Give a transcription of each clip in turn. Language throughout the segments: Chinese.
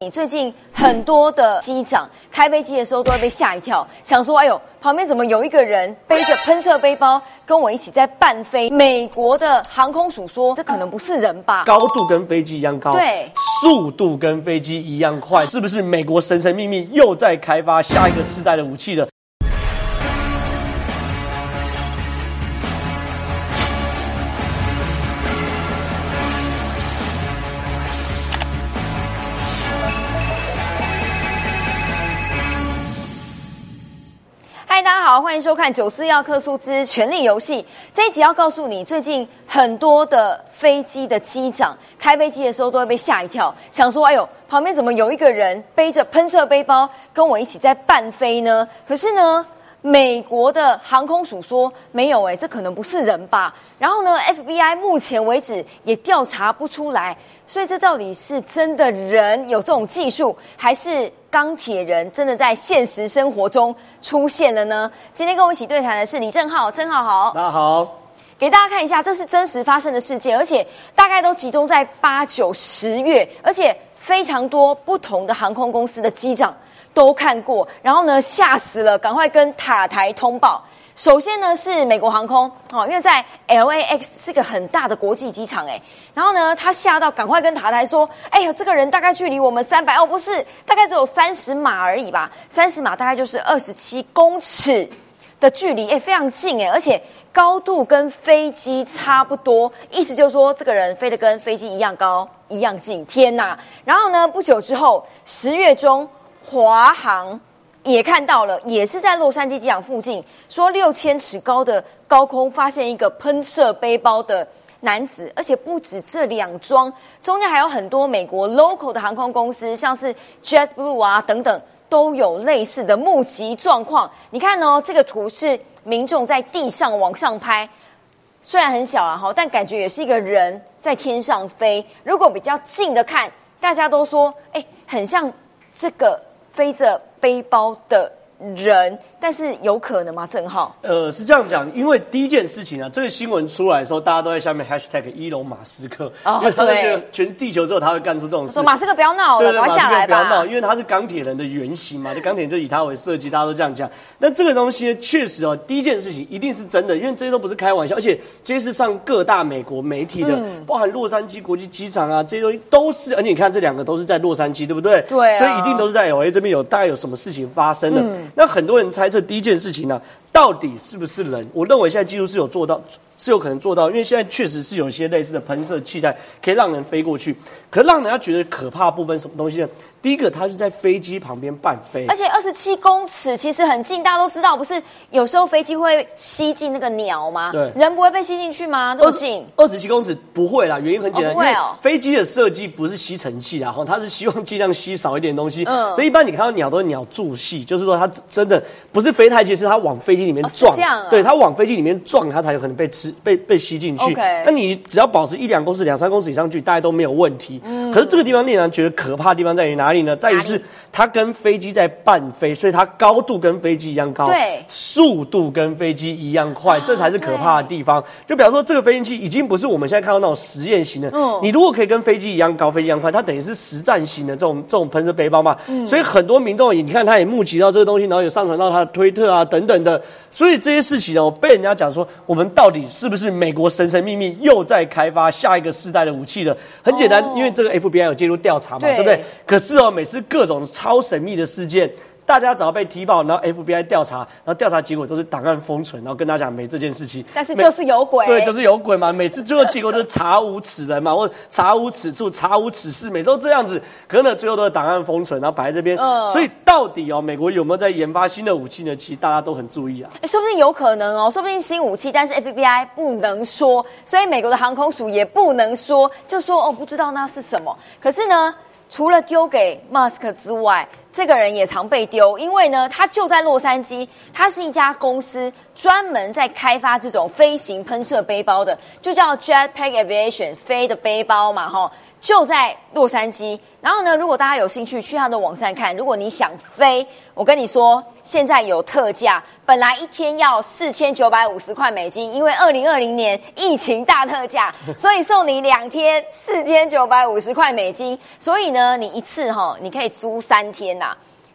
你最近很多的机长开飞机的时候都会被吓一跳，想说：“哎呦，旁边怎么有一个人背着喷射背包跟我一起在伴飞？”美国的航空署说：“这可能不是人吧？高度跟飞机一样高，对，速度跟飞机一样快，是不是美国神神秘秘又在开发下一个世代的武器了？”大家好，欢迎收看《九四要克苏之权力游戏》这一集，要告诉你，最近很多的飞机的机长开飞机的时候都会被吓一跳，想说：“哎呦，旁边怎么有一个人背着喷射背包跟我一起在伴飞呢？”可是呢，美国的航空署说没有，哎，这可能不是人吧？然后呢，FBI 目前为止也调查不出来，所以这到底是真的人有这种技术，还是？钢铁人真的在现实生活中出现了呢？今天跟我一起对谈的是李正浩，正浩好，大家好，给大家看一下，这是真实发生的事件，而且大概都集中在八九十月，而且非常多不同的航空公司的机长都看过，然后呢吓死了，赶快跟塔台通报。首先呢是美国航空哦，因为在 LAX 是个很大的国际机场哎，然后呢他吓到赶快跟塔台说，哎呀这个人大概距离我们三百哦不是，大概只有三十码而已吧，三十码大概就是二十七公尺的距离，哎非常近哎，而且高度跟飞机差不多，意思就是说这个人飞得跟飞机一样高一样近，天呐！然后呢不久之后十月中华航。也看到了，也是在洛杉矶机场附近，说六千尺高的高空发现一个喷射背包的男子，而且不止这两桩，中间还有很多美国 local 的航空公司，像是 JetBlue 啊等等，都有类似的目击状况。你看哦，这个图是民众在地上往上拍，虽然很小啊哈，但感觉也是一个人在天上飞。如果比较近的看，大家都说，哎，很像这个背着。背包的人，但是有可能吗？郑浩，呃，是这样讲，因为第一件事情啊，这个新闻出来的时候，大家都在下面 hashtag 伊隆马斯克，因为他觉得全地球之后他会干出这种事。说马斯克不要闹了，快下来吧。不要闹，因为他是钢铁人的原型嘛，这钢铁人就以他为设计，大家都这样讲。那这个东西呢，确实哦，第一件事情一定是真的，因为这些都不是开玩笑，而且这些是上各大美国媒体的，包含洛杉矶国际机场啊，这些东西都是。而且你看这两个都是在洛杉矶，对不对？对。所以一定都是在 L A 这边有大概有什么事情发生的。那很多人猜这第一件事情呢，到底是不是人？我认为现在技术是有做到，是有可能做到，因为现在确实是有一些类似的喷射器材可以让人飞过去。可是让人家觉得可怕部分什么东西呢？第一个，它是在飞机旁边半飞，而且二十七公尺其实很近，大家都知道，不是有时候飞机会吸进那个鸟吗？对，人不会被吸进去吗？这么近，二十七公尺不会啦，原因很简单，不会哦。飞机的设计不是吸尘器啊，哈，它是希望尽量吸少一点东西。嗯，所以一般你看到鸟都是鸟助系，就是说它真的不是飞太近，是它往飞机里面撞，这样，对，它往飞机里面撞，它才有可能被吃被被吸进去。OK，那你只要保持一两公尺、两三公尺以上距，大家都没有问题。嗯，可是这个地方令人觉得可怕的地方在于哪里呢？在于是。它跟飞机在半飞，所以它高度跟飞机一样高，对，速度跟飞机一样快，这才是可怕的地方。就比方说，这个飞行器已经不是我们现在看到那种实验型的，嗯，你如果可以跟飞机一样高，飞机一样快，它等于是实战型的这种这种喷射背包嘛。嗯所以很多民众也，你看他也募集到这个东西，然后有上传到他的推特啊等等的。所以这些事情哦，被人家讲说，我们到底是不是美国神神秘秘又在开发下一个世代的武器了？很简单，因为这个 FBI 有介入调查嘛，对不对？可是哦，每次各种超神秘的事件。大家只要被踢爆，然后 FBI 调查，然后调查结果都是档案封存，然后跟大家讲没这件事情。但是就是有鬼，对，就是有鬼嘛。每次最后结果都是查无此人嘛，或查无此处，查无此事，每次都这样子。可能最后都是档案封存，然后摆在这边。嗯。所以到底哦，美国有没有在研发新的武器呢？其实大家都很注意啊。哎，说不定有可能哦，说不定新武器，但是 FBI 不能说，所以美国的航空署也不能说，就说哦，不知道那是什么。可是呢，除了丢给 Musk 之外，这个人也常被丢，因为呢，他就在洛杉矶，他是一家公司专门在开发这种飞行喷射背包的，就叫 Jetpack Aviation 飞的背包嘛，哈。就在洛杉矶。然后呢，如果大家有兴趣去他的网站看，如果你想飞，我跟你说，现在有特价，本来一天要四千九百五十块美金，因为二零二零年疫情大特价，所以送你两天四千九百五十块美金。所以呢，你一次哈，你可以租三天呐，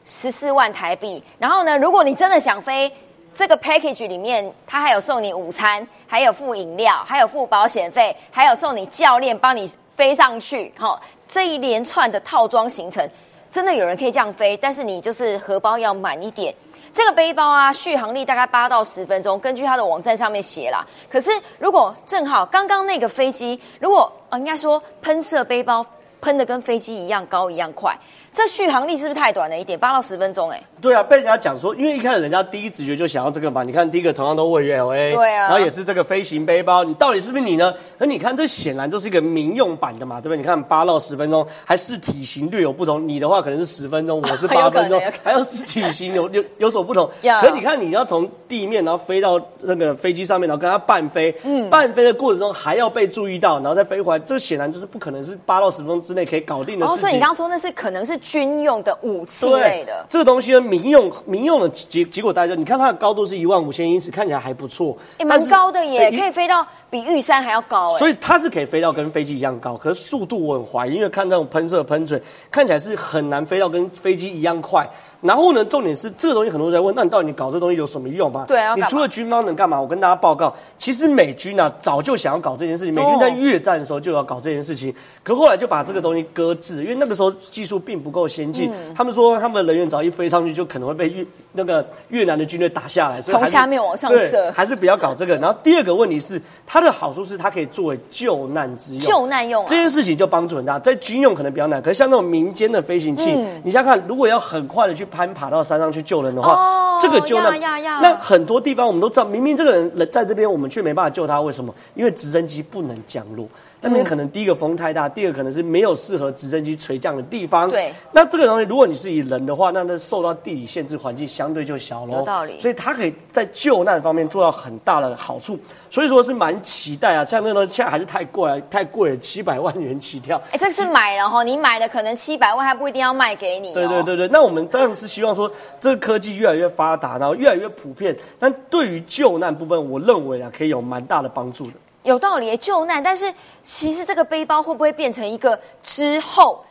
十四万台币。然后呢，如果你真的想飞，这个 package 里面，它还有送你午餐，还有付饮料，还有付保险费，还有送你教练帮你飞上去。哈，这一连串的套装行程，真的有人可以这样飞，但是你就是荷包要满一点。这个背包啊，续航力大概八到十分钟，根据它的网站上面写啦。可是如果正好刚刚那个飞机，如果呃应该说喷射背包喷的跟飞机一样高一样快。这续航力是不是太短了一点？八到十分钟，哎。对啊，被人家讲说，因为一开始人家第一直觉就想要这个嘛。你看，第一个同样都位于 L A，对啊，然后也是这个飞行背包，你到底是不是你呢？可你看，这显然就是一个民用版的嘛，对不对？你看八到十分钟，还是体型略有不同。你的话可能是十分钟，我是八分钟，还要是体型有 有有所不同。可你看，你要从地面然后飞到那个飞机上面，然后跟它半飞，嗯，半飞的过程中还要被注意到，然后再飞回来，这显然就是不可能是八到十分钟之内可以搞定的事情。所以你刚刚说那是可能是军用的武器类的，这个东西呢，民用民用。用的结结果，大家你看它的高度是一万五千英尺，看起来还不错，也蛮高的耶，可以飞到比玉山还要高。所以它是可以飞到跟飞机一样高，可是速度我很怀疑，因为看这种喷射喷嘴，看起来是很难飞到跟飞机一样快。然后呢，重点是这个东西很多人在问，那你到底你搞这东西有什么用吗？对啊，你除了军方能干嘛？我跟大家报告，其实美军呢早就想要搞这件事情，美军在越战的时候就要搞这件事情，可后来就把这个东西搁置，因为那个时候技术并不够先进。他们说他们的人员只要一飞上去，就可能会被越那个越南的军队打下来，从下面往上射，还是不要搞这个。然后第二个问题是，它的好处是它可以作为救难之用，救难用这件事情就帮助很大。在军用可能比较难，可是像那种民间的飞行器，你想想看，如果要很快的去攀爬到山上。去救人的话，这个救那，那很多地方我们都知道，明明这个人人在这边，我们却没办法救他，为什么？因为直升机不能降落。那边可能第一个风太大，第二个可能是没有适合直升机垂降的地方。对，那这个东西，如果你是以人的话，那那受到地理限制，环境相对就小喽。有道理。所以它可以在救难方面做到很大的好处，所以说是蛮期待啊。像那个东西现在还是太贵了，太贵了，七百万元起跳。哎，这是买了哈，你买的可能七百万还不一定要卖给你。对对对对，那我们当然是希望说，这个科技越来越发达，然后越来越普遍，但对于救难部分，我认为啊，可以有蛮大的帮助的。有道理，救难，但是其实这个背包会不会变成一个之后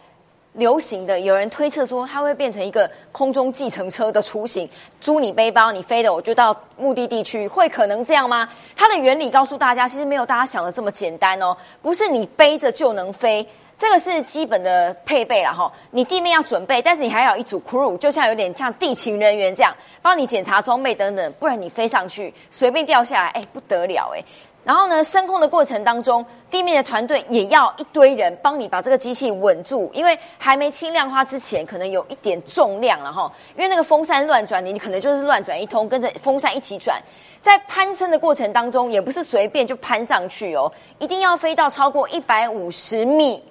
流行的？有人推测说，它会变成一个空中计程车的雏形，租你背包，你飞的，我就到目的地去，会可能这样吗？它的原理告诉大家，其实没有大家想的这么简单哦，不是你背着就能飞，这个是基本的配备了哈。你地面要准备，但是你还要一组 crew，就像有点像地勤人员这样，帮你检查装备等等，不然你飞上去随便掉下来，哎，不得了哎。然后呢，升空的过程当中，地面的团队也要一堆人帮你把这个机器稳住，因为还没轻量化之前，可能有一点重量了哈。因为那个风扇乱转，你你可能就是乱转一通，跟着风扇一起转。在攀升的过程当中，也不是随便就攀上去哦，一定要飞到超过一百五十米。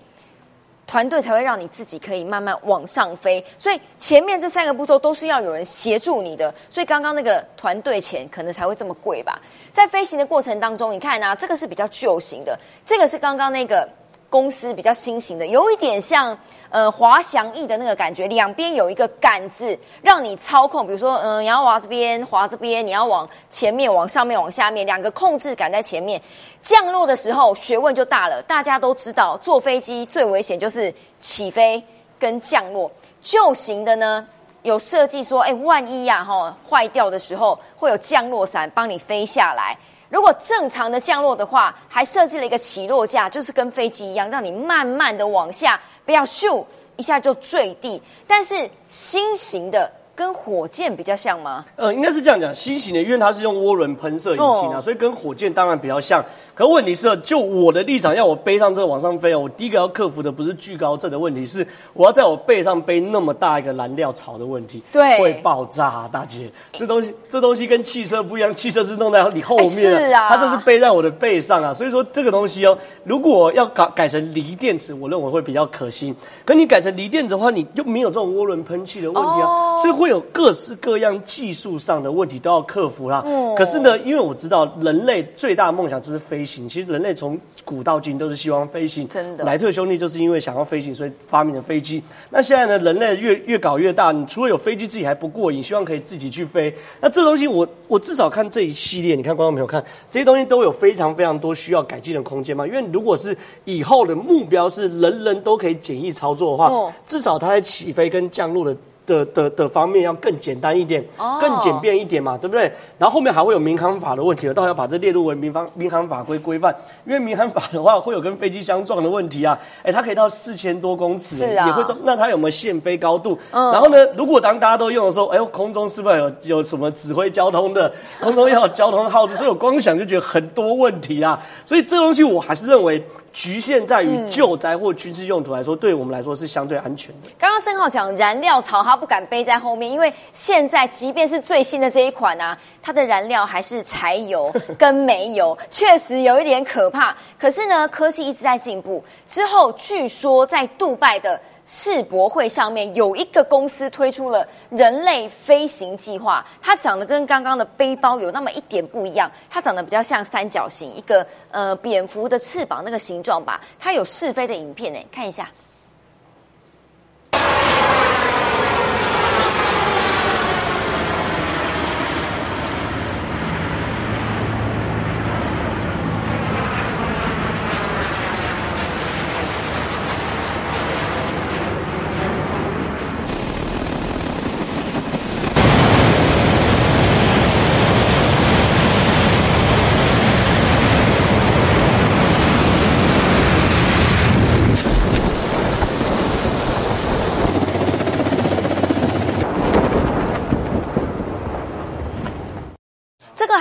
团队才会让你自己可以慢慢往上飞，所以前面这三个步骤都是要有人协助你的，所以刚刚那个团队钱可能才会这么贵吧。在飞行的过程当中，你看啊，这个是比较旧型的，这个是刚刚那个。公司比较新型的，有一点像呃滑翔翼的那个感觉，两边有一个杆子让你操控，比如说嗯你要往这边滑这边，你要往前面、往上面、往下面，两个控制杆在前面。降落的时候学问就大了，大家都知道坐飞机最危险就是起飞跟降落。旧型的呢有设计说，哎万一呀哈坏掉的时候会有降落伞帮你飞下来。如果正常的降落的话，还设计了一个起落架，就是跟飞机一样，让你慢慢的往下，不要咻一下就坠地。但是新型的。跟火箭比较像吗？呃，应该是这样讲，新型的，因为它是用涡轮喷射引擎啊，所以跟火箭当然比较像。可问题是，就我的立场，要我背上这个往上飞哦，我第一个要克服的不是巨高症的问题，是我要在我背上背那么大一个燃料槽的问题，对，会爆炸，大姐。这东西，这东西跟汽车不一样，汽车是弄在你后面，是啊，它这是背在我的背上啊。所以说这个东西哦，如果要改改成锂电池，我认为会比较可行。可你改成锂电池的话，你就没有这种涡轮喷气的问题啊，所以会。有各式各样技术上的问题都要克服啦。嗯可是呢，因为我知道人类最大的梦想就是飞行。其实人类从古到今都是希望飞行。真的，莱特兄弟就是因为想要飞行，所以发明了飞机。那现在呢，人类越越搞越大，你除了有飞机自己还不过瘾，希望可以自己去飞。那这东西，我我至少看这一系列，你看观众朋友看这些东西都有非常非常多需要改进的空间嘛。因为如果是以后的目标是人人都可以简易操作的话，至少它在起飞跟降落的。的的的方面要更简单一点，更简便一点嘛，对不对？然后后面还会有民航法的问题，到底要把这列入为民方民航法规规范，因为民航法的话会有跟飞机相撞的问题啊。哎，它可以到四千多公尺，是啊，也会撞。那它有没有限飞高度？然后呢，如果当大家都用的时候，哎呦，空中是不是有有什么指挥交通的？空中要有交通号志，所以我光想就觉得很多问题啊。所以这东西我还是认为。局限在于救灾或军事用途来说，对我们来说是相对安全的。刚刚正好讲燃料槽，他不敢背在后面，因为现在即便是最新的这一款啊，它的燃料还是柴油 跟煤油，确实有一点可怕。可是呢，科技一直在进步，之后据说在杜拜的。世博会上面有一个公司推出了人类飞行计划，它长得跟刚刚的背包有那么一点不一样，它长得比较像三角形，一个呃蝙蝠的翅膀那个形状吧。它有试飞的影片呢，看一下。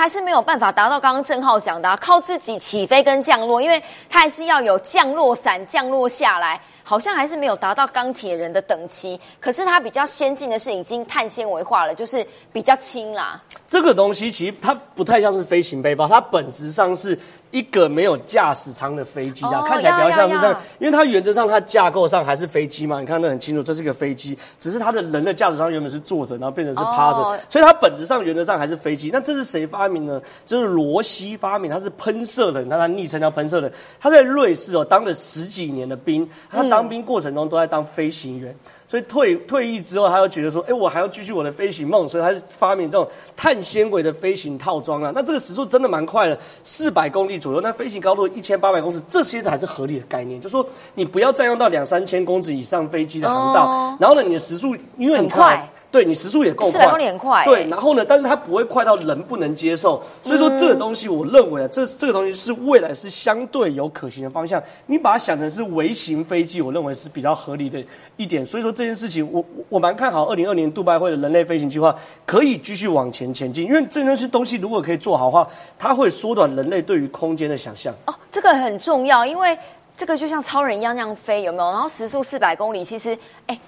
还是没有办法达到刚刚郑浩讲的，啊靠自己起飞跟降落，因为它还是要有降落伞降落下来，好像还是没有达到钢铁人的等级。可是它比较先进的是已经碳纤维化了，就是比较轻啦。这个东西其实它不太像是飞行背包，它本质上是。一个没有驾驶舱的飞机，这样看起来比较像是这样，因为它原则上它架构上还是飞机嘛，你看得很清楚，这是个飞机，只是它的人的驾驶舱原本是坐着，然后变成是趴着，所以它本质上原则上还是飞机。那这是谁发明呢？这是罗西发明，他是喷射人，他他昵称叫喷射人，他在瑞士哦当了十几年的兵，他当兵过程中都在当飞行员。所以退退役之后，他又觉得说，哎，我还要继续我的飞行梦，所以他发明这种碳纤维的飞行套装啊。那这个时速真的蛮快的，四百公里左右。那飞行高度一千八百公尺，这些才是合理的概念。就说你不要占用到两三千公尺以上飞机的航道，然后呢，你的时速因为很快。对你时速也够快，四百公里很快。对，然后呢，但是它不会快到人不能接受。所以说这个东西，我认为啊，这这个东西是未来是相对有可行的方向。你把它想成是微型飞机，我认为是比较合理的一点。所以说这件事情，我我蛮看好二零二年杜拜会的人类飞行计划可以继续往前前进。因为这些东西如果可以做好的话，它会缩短人类对于空间的想象。哦，这个很重要，因为这个就像超人一样那样飞，有没有？然后时速四百公里，其实哎。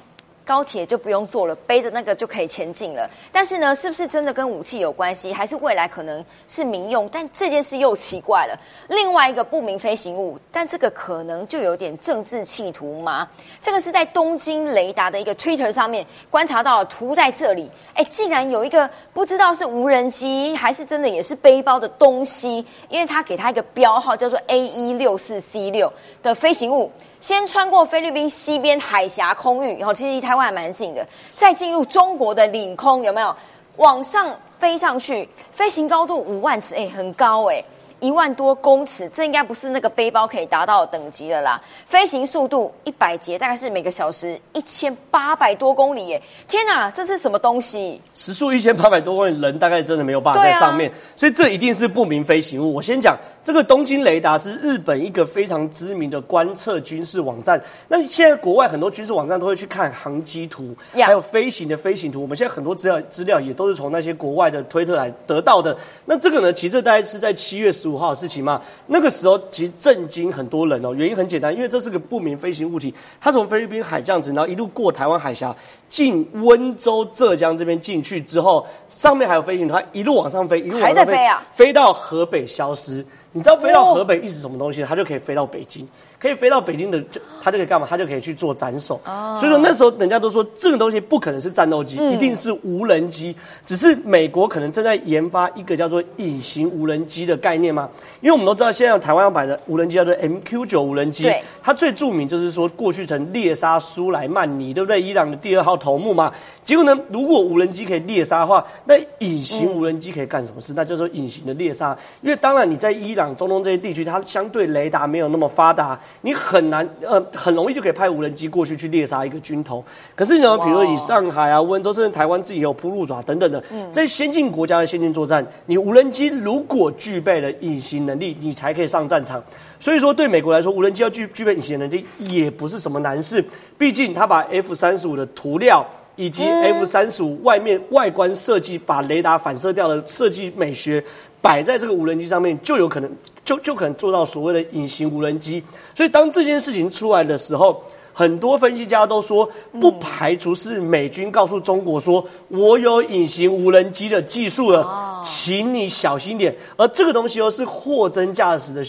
高铁就不用坐了，背着那个就可以前进了。但是呢，是不是真的跟武器有关系，还是未来可能是民用？但这件事又奇怪了。另外一个不明飞行物，但这个可能就有点政治企图吗？这个是在东京雷达的一个 Twitter 上面观察到，图在这里。哎，竟然有一个不知道是无人机还是真的也是背包的东西，因为他给他一个标号叫做 A 一六四 C 六的飞行物。先穿过菲律宾西边海峡空域，然后其实离台湾还蛮近的，再进入中国的领空，有没有往上飞上去？飞行高度五万尺，哎，很高哎。一万多公尺，这应该不是那个背包可以达到的等级的啦。飞行速度一百节，大概是每个小时一千八百多公里耶！天哪，这是什么东西？时速一千八百多公里，人大概真的没有办法在上面，所以这一定是不明飞行物。我先讲，这个东京雷达是日本一个非常知名的观测军事网站。那现在国外很多军事网站都会去看航机图，还有飞行的飞行图。我们现在很多资料资料也都是从那些国外的推特来得到的。那这个呢，其实大概是在七月十五。号的事情嘛，那个时候其实震惊很多人哦。原因很简单，因为这是个不明飞行物体，它从菲律宾海这样子，然后一路过台湾海峡，进温州、浙江这边进去之后，上面还有飞行，它一路往上飞，一路还在飞啊，飞到河北消失。你知道飞到河北意思什么东西？它就可以飞到北京。可以飞到北京的，就他就可以干嘛？他就可以去做斩首。所以说那时候人家都说这个东西不可能是战斗机，一定是无人机。只是美国可能正在研发一个叫做隐形无人机的概念嘛？因为我们都知道现在台湾要买的无人机叫做 MQ 九无人机，对它最著名就是说过去曾猎杀苏莱曼尼，对不对？伊朗的第二号头目嘛。结果呢，如果无人机可以猎杀的话，那隐形无人机可以干什么事？那就是说隐形的猎杀。因为当然你在伊朗、中东这些地区，它相对雷达没有那么发达，你很难呃很容易就可以派无人机过去去猎杀一个军头。可是呢，比如说以上海啊、温州，甚至台湾自己有铺路爪等等的，在先进国家的先进作战，你无人机如果具备了隐形能力，你才可以上战场。所以说，对美国来说，无人机要具具备隐形能力也不是什么难事。毕竟，他把 F 三十五的涂料以及 F 三十五外面外观设计，把雷达反射掉的设计美学摆在这个无人机上面，就有可能就就可能做到所谓的隐形无人机。所以，当这件事情出来的时候，很多分析家都说，不排除是美军告诉中国说，我有隐形无人机的技术了，请你小心点。而这个东西又是货真价实的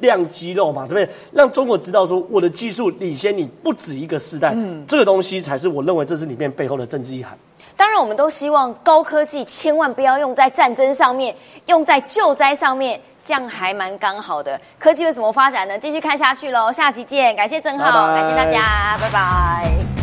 亮肌肉嘛，对不对？让中国知道说，我的技术领先你不止一个世代，这个东西才是我认为这是里面背后的政治意涵。当然，我们都希望高科技千万不要用在战争上面，用在救灾上面，这样还蛮刚好的。科技有什么发展呢？继续看下去喽，下期见！感谢郑浩，拜拜感谢大家，拜拜。